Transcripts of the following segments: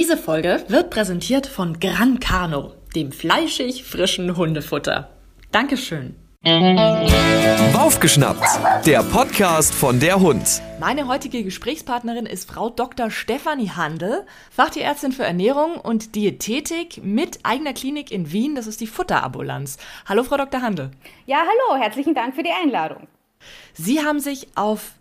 Diese Folge wird präsentiert von Gran Cano, dem fleischig frischen Hundefutter. Dankeschön. Aufgeschnappt, der Podcast von der Hund. Meine heutige Gesprächspartnerin ist Frau Dr. Stefanie Handel, Fachtierärztin für Ernährung und Diätetik mit eigener Klinik in Wien. Das ist die Futterambulanz. Hallo, Frau Dr. Handel. Ja, hallo, herzlichen Dank für die Einladung. Sie haben sich auf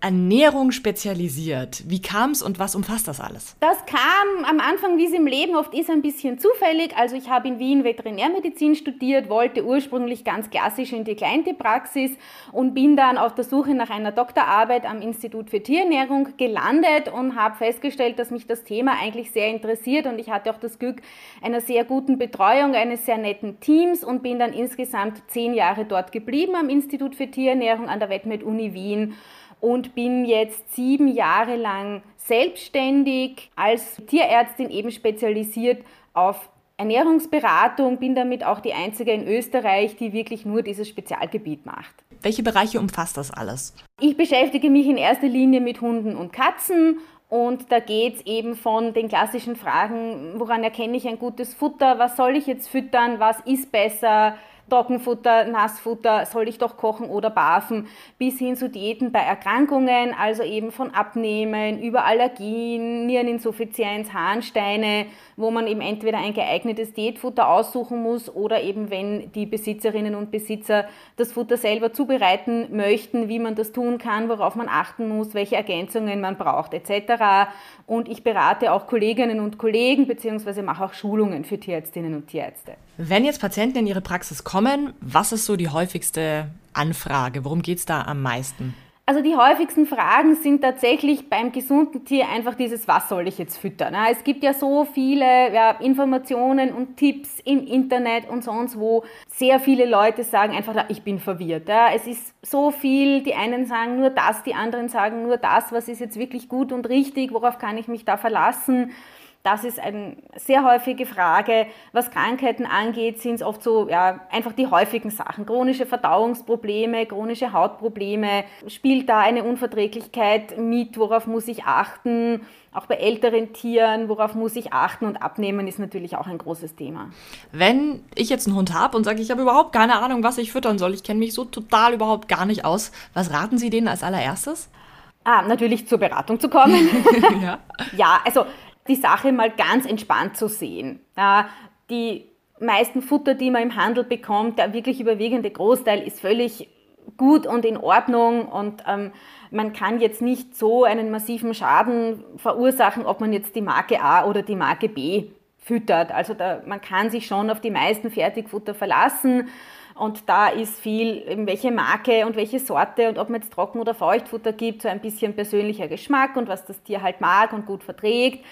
Ernährung spezialisiert. Wie kam es und was umfasst das alles? Das kam am Anfang, wie es im Leben oft ist, ein bisschen zufällig. Also ich habe in Wien Veterinärmedizin studiert, wollte ursprünglich ganz klassisch in die Kleintepraxis und bin dann auf der Suche nach einer Doktorarbeit am Institut für Tierernährung gelandet und habe festgestellt, dass mich das Thema eigentlich sehr interessiert und ich hatte auch das Glück einer sehr guten Betreuung eines sehr netten Teams und bin dann insgesamt zehn Jahre dort geblieben am Institut für Tierernährung an der Vetmed Uni Wien und bin jetzt sieben Jahre lang selbstständig als Tierärztin eben spezialisiert auf Ernährungsberatung, bin damit auch die einzige in Österreich, die wirklich nur dieses Spezialgebiet macht. Welche Bereiche umfasst das alles? Ich beschäftige mich in erster Linie mit Hunden und Katzen und da geht es eben von den klassischen Fragen, woran erkenne ich ein gutes Futter, was soll ich jetzt füttern, was ist besser, Trockenfutter, Nassfutter, soll ich doch kochen oder barfen, bis hin zu Diäten bei Erkrankungen, also eben von Abnehmen, über Allergien, Niereninsuffizienz, Harnsteine, wo man eben entweder ein geeignetes Diätfutter aussuchen muss oder eben wenn die Besitzerinnen und Besitzer das Futter selber zubereiten möchten, wie man das tun kann, worauf man achten muss, welche Ergänzungen man braucht etc. Und ich berate auch Kolleginnen und Kollegen beziehungsweise mache auch Schulungen für Tierärztinnen und Tierärzte. Wenn jetzt Patienten in Ihre Praxis kommen, was ist so die häufigste Anfrage? Worum geht es da am meisten? Also die häufigsten Fragen sind tatsächlich beim gesunden Tier einfach dieses, was soll ich jetzt füttern? Es gibt ja so viele ja, Informationen und Tipps im Internet und sonst wo. Sehr viele Leute sagen einfach, ich bin verwirrt. Es ist so viel, die einen sagen nur das, die anderen sagen nur das, was ist jetzt wirklich gut und richtig, worauf kann ich mich da verlassen? Das ist eine sehr häufige Frage. Was Krankheiten angeht, sind es oft so ja, einfach die häufigen Sachen. Chronische Verdauungsprobleme, chronische Hautprobleme. Spielt da eine Unverträglichkeit mit? Worauf muss ich achten? Auch bei älteren Tieren, worauf muss ich achten? Und abnehmen ist natürlich auch ein großes Thema. Wenn ich jetzt einen Hund habe und sage, ich habe überhaupt keine Ahnung, was ich füttern soll, ich kenne mich so total überhaupt gar nicht aus, was raten Sie denen als allererstes? Ah, natürlich zur Beratung zu kommen. ja. ja, also die Sache mal ganz entspannt zu sehen. Die meisten Futter, die man im Handel bekommt, der wirklich überwiegende Großteil ist völlig gut und in Ordnung und ähm, man kann jetzt nicht so einen massiven Schaden verursachen, ob man jetzt die Marke A oder die Marke B füttert. Also da, man kann sich schon auf die meisten Fertigfutter verlassen und da ist viel, welche Marke und welche Sorte und ob man jetzt Trocken- oder Feuchtfutter gibt, so ein bisschen persönlicher Geschmack und was das Tier halt mag und gut verträgt.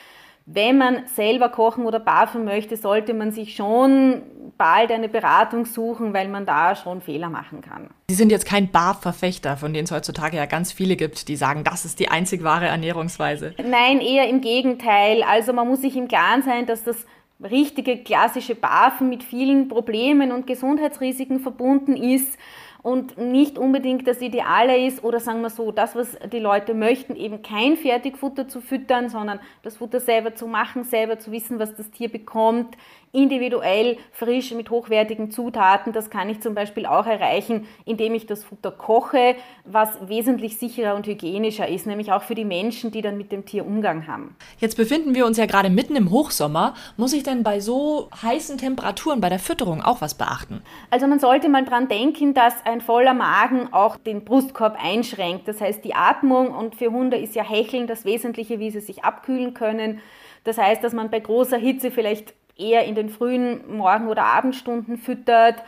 Wenn man selber kochen oder barfen möchte, sollte man sich schon bald eine Beratung suchen, weil man da schon Fehler machen kann. Sie sind jetzt kein Barverfechter, von denen es heutzutage ja ganz viele gibt, die sagen, das ist die einzig wahre Ernährungsweise. Nein, eher im Gegenteil. Also man muss sich im Klaren sein, dass das richtige klassische Barfen mit vielen Problemen und Gesundheitsrisiken verbunden ist und nicht unbedingt das Ideale ist oder sagen wir so, das, was die Leute möchten, eben kein Fertigfutter zu füttern, sondern das Futter selber zu machen, selber zu wissen, was das Tier bekommt, individuell, frisch, mit hochwertigen Zutaten. Das kann ich zum Beispiel auch erreichen, indem ich das Futter koche, was wesentlich sicherer und hygienischer ist, nämlich auch für die Menschen, die dann mit dem Tier Umgang haben. Jetzt befinden wir uns ja gerade mitten im Hochsommer. Muss ich denn bei so heißen Temperaturen bei der Fütterung auch was beachten? Also man sollte mal dran denken, dass ein voller Magen auch den Brustkorb einschränkt. Das heißt, die Atmung und für Hunde ist ja Hecheln das Wesentliche, wie sie sich abkühlen können. Das heißt, dass man bei großer Hitze vielleicht eher in den frühen Morgen- oder Abendstunden füttert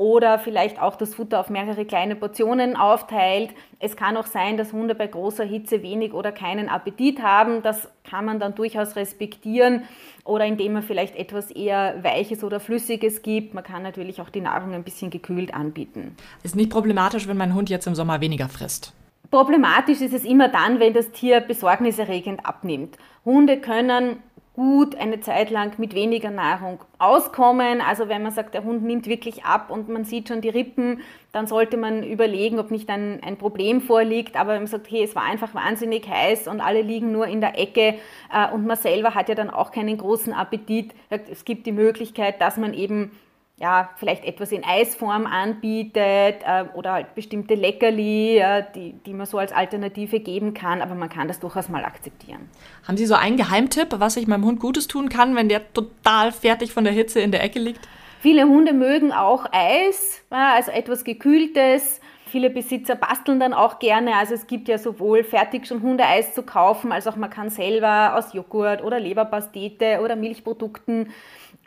oder vielleicht auch das Futter auf mehrere kleine Portionen aufteilt. Es kann auch sein, dass Hunde bei großer Hitze wenig oder keinen Appetit haben. Das kann man dann durchaus respektieren oder indem man vielleicht etwas eher Weiches oder Flüssiges gibt. Man kann natürlich auch die Nahrung ein bisschen gekühlt anbieten. Ist nicht problematisch, wenn mein Hund jetzt im Sommer weniger frisst? Problematisch ist es immer dann, wenn das Tier besorgniserregend abnimmt. Hunde können gut eine Zeit lang mit weniger Nahrung auskommen. Also wenn man sagt, der Hund nimmt wirklich ab und man sieht schon die Rippen, dann sollte man überlegen, ob nicht ein, ein Problem vorliegt. Aber wenn man sagt, hey, es war einfach wahnsinnig heiß und alle liegen nur in der Ecke äh, und man selber hat ja dann auch keinen großen Appetit. Es gibt die Möglichkeit, dass man eben ja, vielleicht etwas in Eisform anbietet äh, oder halt bestimmte Leckerli, äh, die, die man so als Alternative geben kann, aber man kann das durchaus mal akzeptieren. Haben Sie so einen Geheimtipp, was ich meinem Hund Gutes tun kann, wenn der total fertig von der Hitze in der Ecke liegt? Viele Hunde mögen auch Eis, also etwas Gekühltes. Viele Besitzer basteln dann auch gerne. Also es gibt ja sowohl fertig schon Hundeeis zu kaufen, als auch man kann selber aus Joghurt oder Leberpastete oder Milchprodukten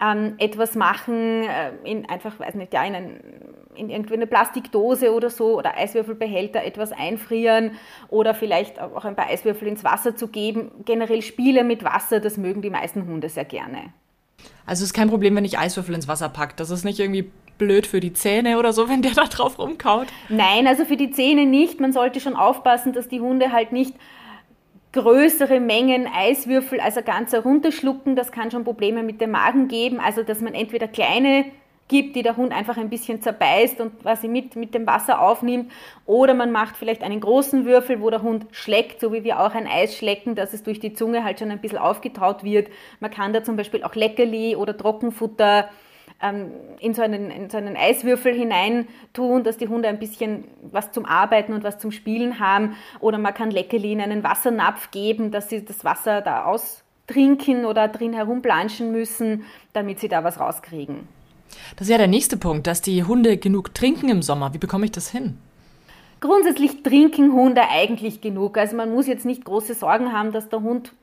ähm, etwas machen, äh, in einfach, weiß nicht, ja, in, ein, in irgendwie eine Plastikdose oder so oder Eiswürfelbehälter etwas einfrieren oder vielleicht auch ein paar Eiswürfel ins Wasser zu geben. Generell Spiele mit Wasser, das mögen die meisten Hunde sehr gerne. Also es ist kein Problem, wenn ich Eiswürfel ins Wasser packe. Das ist nicht irgendwie blöd für die Zähne oder so, wenn der da drauf rumkaut? Nein, also für die Zähne nicht. Man sollte schon aufpassen, dass die Hunde halt nicht größere Mengen Eiswürfel, also ganz herunterschlucken. Das kann schon Probleme mit dem Magen geben. Also, dass man entweder kleine gibt, die der Hund einfach ein bisschen zerbeißt und quasi mit, mit dem Wasser aufnimmt. Oder man macht vielleicht einen großen Würfel, wo der Hund schleckt, so wie wir auch ein Eis schlecken, dass es durch die Zunge halt schon ein bisschen aufgetaut wird. Man kann da zum Beispiel auch Leckerli oder Trockenfutter in, so einen, in so einen Eiswürfel hinein tun, dass die Hunde ein bisschen was zum Arbeiten und was zum Spielen haben. Oder man kann Leckerli in einen Wassernapf geben, dass sie das Wasser da austrinken oder drin herumplanschen müssen, damit sie da was rauskriegen. Das ist ja der nächste Punkt, dass die Hunde genug trinken im Sommer. Wie bekomme ich das hin? Grundsätzlich trinken Hunde eigentlich genug. Also man muss jetzt nicht große Sorgen haben, dass der Hund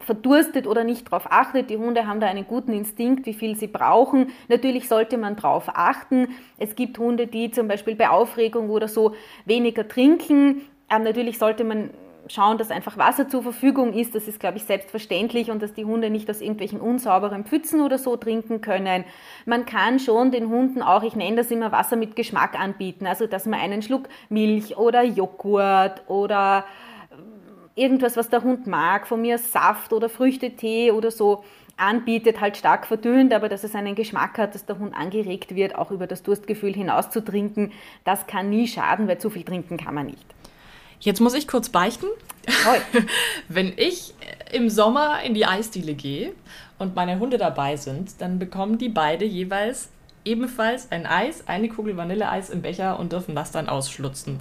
verdurstet oder nicht darauf achtet. Die Hunde haben da einen guten Instinkt, wie viel sie brauchen. Natürlich sollte man darauf achten. Es gibt Hunde, die zum Beispiel bei Aufregung oder so weniger trinken. Ähm, natürlich sollte man schauen, dass einfach Wasser zur Verfügung ist. Das ist, glaube ich, selbstverständlich und dass die Hunde nicht aus irgendwelchen unsauberen Pfützen oder so trinken können. Man kann schon den Hunden auch, ich nenne das immer Wasser mit Geschmack anbieten. Also, dass man einen Schluck Milch oder Joghurt oder irgendwas, was der Hund mag, von mir Saft oder Früchtetee oder so anbietet, halt stark verdünnt, aber dass es einen Geschmack hat, dass der Hund angeregt wird, auch über das Durstgefühl hinaus zu trinken, das kann nie schaden, weil zu viel trinken kann man nicht. Jetzt muss ich kurz beichten. Wenn ich im Sommer in die Eisdiele gehe und meine Hunde dabei sind, dann bekommen die beide jeweils ebenfalls ein Eis, eine Kugel Vanilleeis im Becher und dürfen das dann ausschlutzen.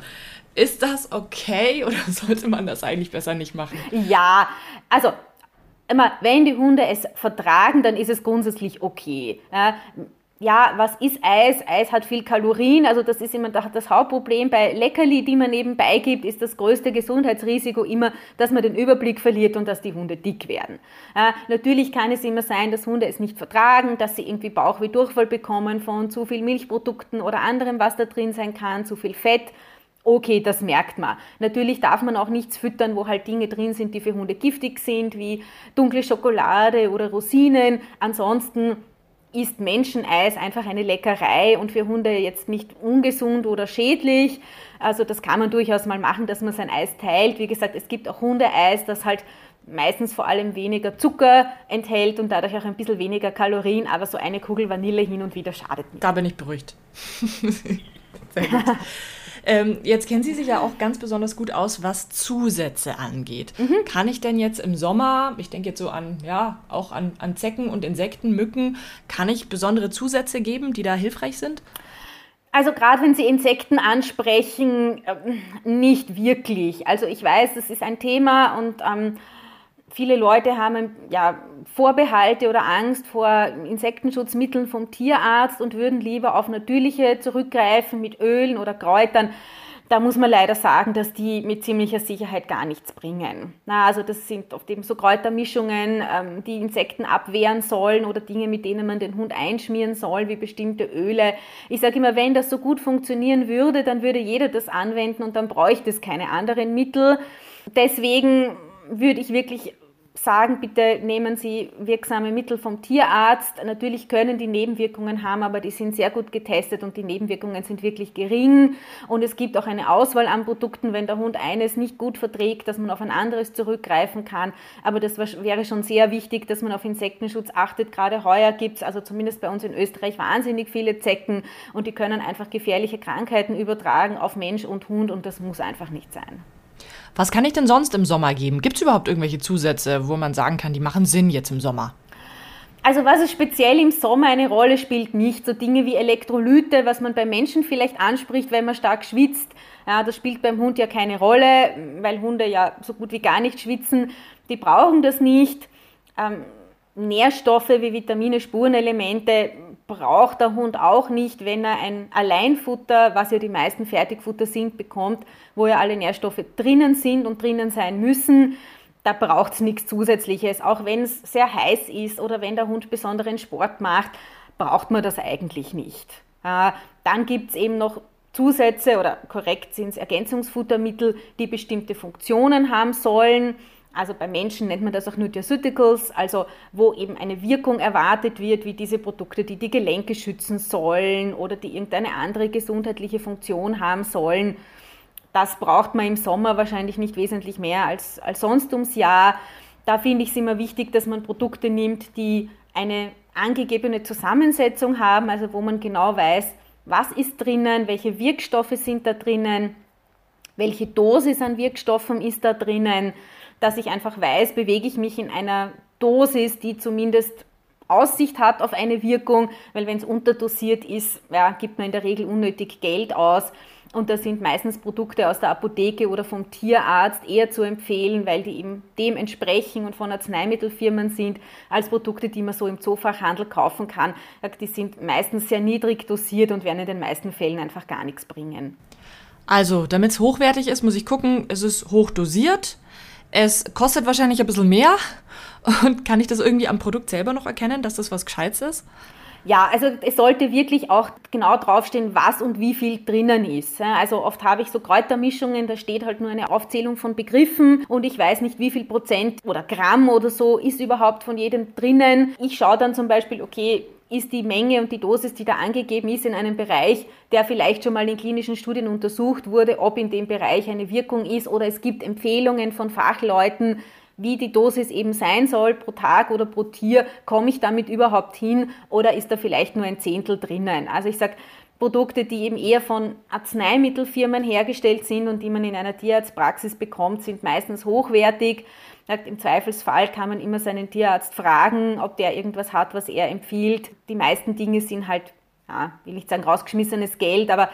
Ist das okay oder sollte man das eigentlich besser nicht machen? Ja, also immer, wenn die Hunde es vertragen, dann ist es grundsätzlich okay. Ja, was ist Eis? Eis hat viel Kalorien, also das ist immer das Hauptproblem. Bei Leckerli, die man nebenbei gibt, ist das größte Gesundheitsrisiko immer, dass man den Überblick verliert und dass die Hunde dick werden. Ja, natürlich kann es immer sein, dass Hunde es nicht vertragen, dass sie irgendwie Bauch wie Durchfall bekommen von zu viel Milchprodukten oder anderem, was da drin sein kann, zu viel Fett Okay, das merkt man. Natürlich darf man auch nichts füttern, wo halt Dinge drin sind, die für Hunde giftig sind, wie dunkle Schokolade oder Rosinen. Ansonsten ist Menscheneis einfach eine Leckerei und für Hunde jetzt nicht ungesund oder schädlich. Also das kann man durchaus mal machen, dass man sein Eis teilt. Wie gesagt, es gibt auch Hundeeis, das halt meistens vor allem weniger Zucker enthält und dadurch auch ein bisschen weniger Kalorien, aber so eine Kugel Vanille hin und wieder schadet nicht. Da bin ich beruhigt. Sehr gut. Ähm, jetzt kennen Sie sich ja auch ganz besonders gut aus, was Zusätze angeht. Mhm. Kann ich denn jetzt im Sommer, ich denke jetzt so an, ja, auch an, an Zecken und Insekten, Mücken, kann ich besondere Zusätze geben, die da hilfreich sind? Also gerade wenn Sie Insekten ansprechen, äh, nicht wirklich. Also ich weiß, das ist ein Thema und ähm, viele Leute haben ja, Vorbehalte oder Angst vor Insektenschutzmitteln vom Tierarzt und würden lieber auf natürliche zurückgreifen mit Ölen oder Kräutern. Da muss man leider sagen, dass die mit ziemlicher Sicherheit gar nichts bringen. Na, also das sind oft eben so Kräutermischungen, ähm, die Insekten abwehren sollen oder Dinge, mit denen man den Hund einschmieren soll, wie bestimmte Öle. Ich sage immer, wenn das so gut funktionieren würde, dann würde jeder das anwenden und dann bräuchte es keine anderen Mittel. Deswegen würde ich wirklich sagen, bitte nehmen Sie wirksame Mittel vom Tierarzt. Natürlich können die Nebenwirkungen haben, aber die sind sehr gut getestet und die Nebenwirkungen sind wirklich gering. Und es gibt auch eine Auswahl an Produkten, wenn der Hund eines nicht gut verträgt, dass man auf ein anderes zurückgreifen kann. Aber das wäre schon sehr wichtig, dass man auf Insektenschutz achtet. Gerade heuer gibt es, also zumindest bei uns in Österreich, wahnsinnig viele Zecken und die können einfach gefährliche Krankheiten übertragen auf Mensch und Hund und das muss einfach nicht sein. Was kann ich denn sonst im Sommer geben? Gibt es überhaupt irgendwelche Zusätze, wo man sagen kann, die machen Sinn jetzt im Sommer? Also was es speziell im Sommer eine Rolle spielt, nicht so Dinge wie Elektrolyte, was man beim Menschen vielleicht anspricht, wenn man stark schwitzt. Ja, das spielt beim Hund ja keine Rolle, weil Hunde ja so gut wie gar nicht schwitzen. Die brauchen das nicht. Ähm, Nährstoffe wie Vitamine, Spurenelemente braucht der Hund auch nicht, wenn er ein Alleinfutter, was ja die meisten Fertigfutter sind, bekommt, wo ja alle Nährstoffe drinnen sind und drinnen sein müssen. Da braucht es nichts Zusätzliches. Auch wenn es sehr heiß ist oder wenn der Hund besonderen Sport macht, braucht man das eigentlich nicht. Äh, dann gibt es eben noch Zusätze oder korrekt sind es Ergänzungsfuttermittel, die bestimmte Funktionen haben sollen. Also bei Menschen nennt man das auch Nutraceuticals, also wo eben eine Wirkung erwartet wird, wie diese Produkte, die die Gelenke schützen sollen oder die irgendeine andere gesundheitliche Funktion haben sollen. Das braucht man im Sommer wahrscheinlich nicht wesentlich mehr als, als sonst ums Jahr. Da finde ich es immer wichtig, dass man Produkte nimmt, die eine angegebene Zusammensetzung haben, also wo man genau weiß, was ist drinnen, welche Wirkstoffe sind da drinnen, welche Dosis an Wirkstoffen ist da drinnen dass ich einfach weiß, bewege ich mich in einer Dosis, die zumindest Aussicht hat auf eine Wirkung, weil wenn es unterdosiert ist, ja, gibt man in der Regel unnötig Geld aus. Und da sind meistens Produkte aus der Apotheke oder vom Tierarzt eher zu empfehlen, weil die eben dem entsprechen und von Arzneimittelfirmen sind, als Produkte, die man so im Zoofachhandel kaufen kann. Die sind meistens sehr niedrig dosiert und werden in den meisten Fällen einfach gar nichts bringen. Also, damit es hochwertig ist, muss ich gucken, es ist hoch dosiert es kostet wahrscheinlich ein bisschen mehr. Und kann ich das irgendwie am Produkt selber noch erkennen, dass das was Gescheites ist? Ja, also es sollte wirklich auch genau draufstehen, was und wie viel drinnen ist. Also oft habe ich so Kräutermischungen, da steht halt nur eine Aufzählung von Begriffen und ich weiß nicht, wie viel Prozent oder Gramm oder so ist überhaupt von jedem drinnen. Ich schaue dann zum Beispiel, okay, ist die Menge und die Dosis, die da angegeben ist, in einem Bereich, der vielleicht schon mal in klinischen Studien untersucht wurde, ob in dem Bereich eine Wirkung ist oder es gibt Empfehlungen von Fachleuten, wie die Dosis eben sein soll pro Tag oder pro Tier, komme ich damit überhaupt hin oder ist da vielleicht nur ein Zehntel drinnen? Also ich sage, Produkte, die eben eher von Arzneimittelfirmen hergestellt sind und die man in einer Tierarztpraxis bekommt, sind meistens hochwertig. Im Zweifelsfall kann man immer seinen Tierarzt fragen, ob der irgendwas hat, was er empfiehlt. Die meisten Dinge sind halt, ja, will nicht sagen rausgeschmissenes Geld, aber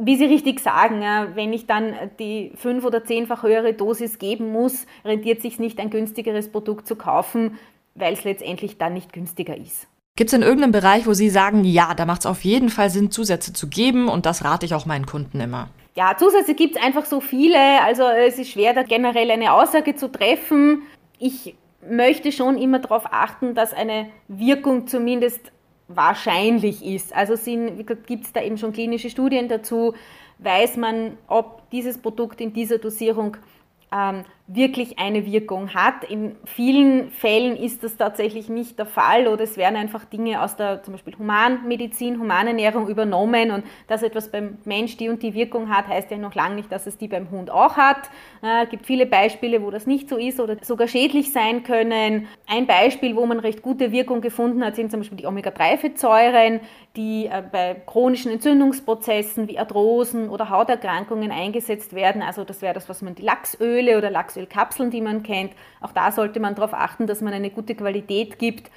wie Sie richtig sagen, wenn ich dann die fünf- oder zehnfach höhere Dosis geben muss, rentiert sich nicht, ein günstigeres Produkt zu kaufen, weil es letztendlich dann nicht günstiger ist. Gibt es in irgendeinem Bereich, wo Sie sagen, ja, da macht es auf jeden Fall Sinn, Zusätze zu geben und das rate ich auch meinen Kunden immer? Ja, Zusätze gibt es einfach so viele, also es ist schwer, da generell eine Aussage zu treffen. Ich möchte schon immer darauf achten, dass eine Wirkung zumindest wahrscheinlich ist. Also gibt es da eben schon klinische Studien dazu, weiß man, ob dieses Produkt in dieser Dosierung ähm, wirklich eine Wirkung hat. In vielen Fällen ist das tatsächlich nicht der Fall oder es werden einfach Dinge aus der zum Beispiel Humanmedizin, Humanernährung übernommen und dass etwas beim Mensch die und die Wirkung hat, heißt ja noch lange nicht, dass es die beim Hund auch hat. Es äh, gibt viele Beispiele, wo das nicht so ist oder sogar schädlich sein können. Ein Beispiel, wo man recht gute Wirkung gefunden hat, sind zum Beispiel die Omega-3-Fettsäuren, die äh, bei chronischen Entzündungsprozessen wie Arthrosen oder Hauterkrankungen eingesetzt werden. Also das wäre das, was man die Lachsöle oder Lachs Lachsölkapseln, die man kennt. Auch da sollte man darauf achten, dass man eine gute Qualität gibt,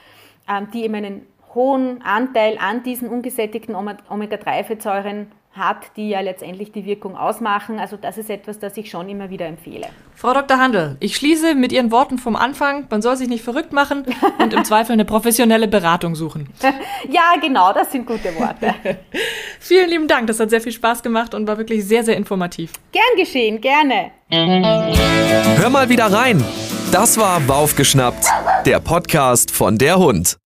ähm, die eben einen hohen Anteil an diesen ungesättigten Omega-3-Fettsäuren hat, die ja letztendlich die Wirkung ausmachen. Also das ist etwas, das ich schon immer wieder empfehle. Frau Dr. Handel, ich schließe mit Ihren Worten vom Anfang, man soll sich nicht verrückt machen und im Zweifel eine professionelle Beratung suchen. ja, genau, das sind gute Worte. Vielen lieben Dank, das hat sehr viel Spaß gemacht und war wirklich sehr, sehr informativ. Gern geschehen, gerne. Hör mal wieder rein. Das war Baufgeschnappt, der Podcast von der Hund.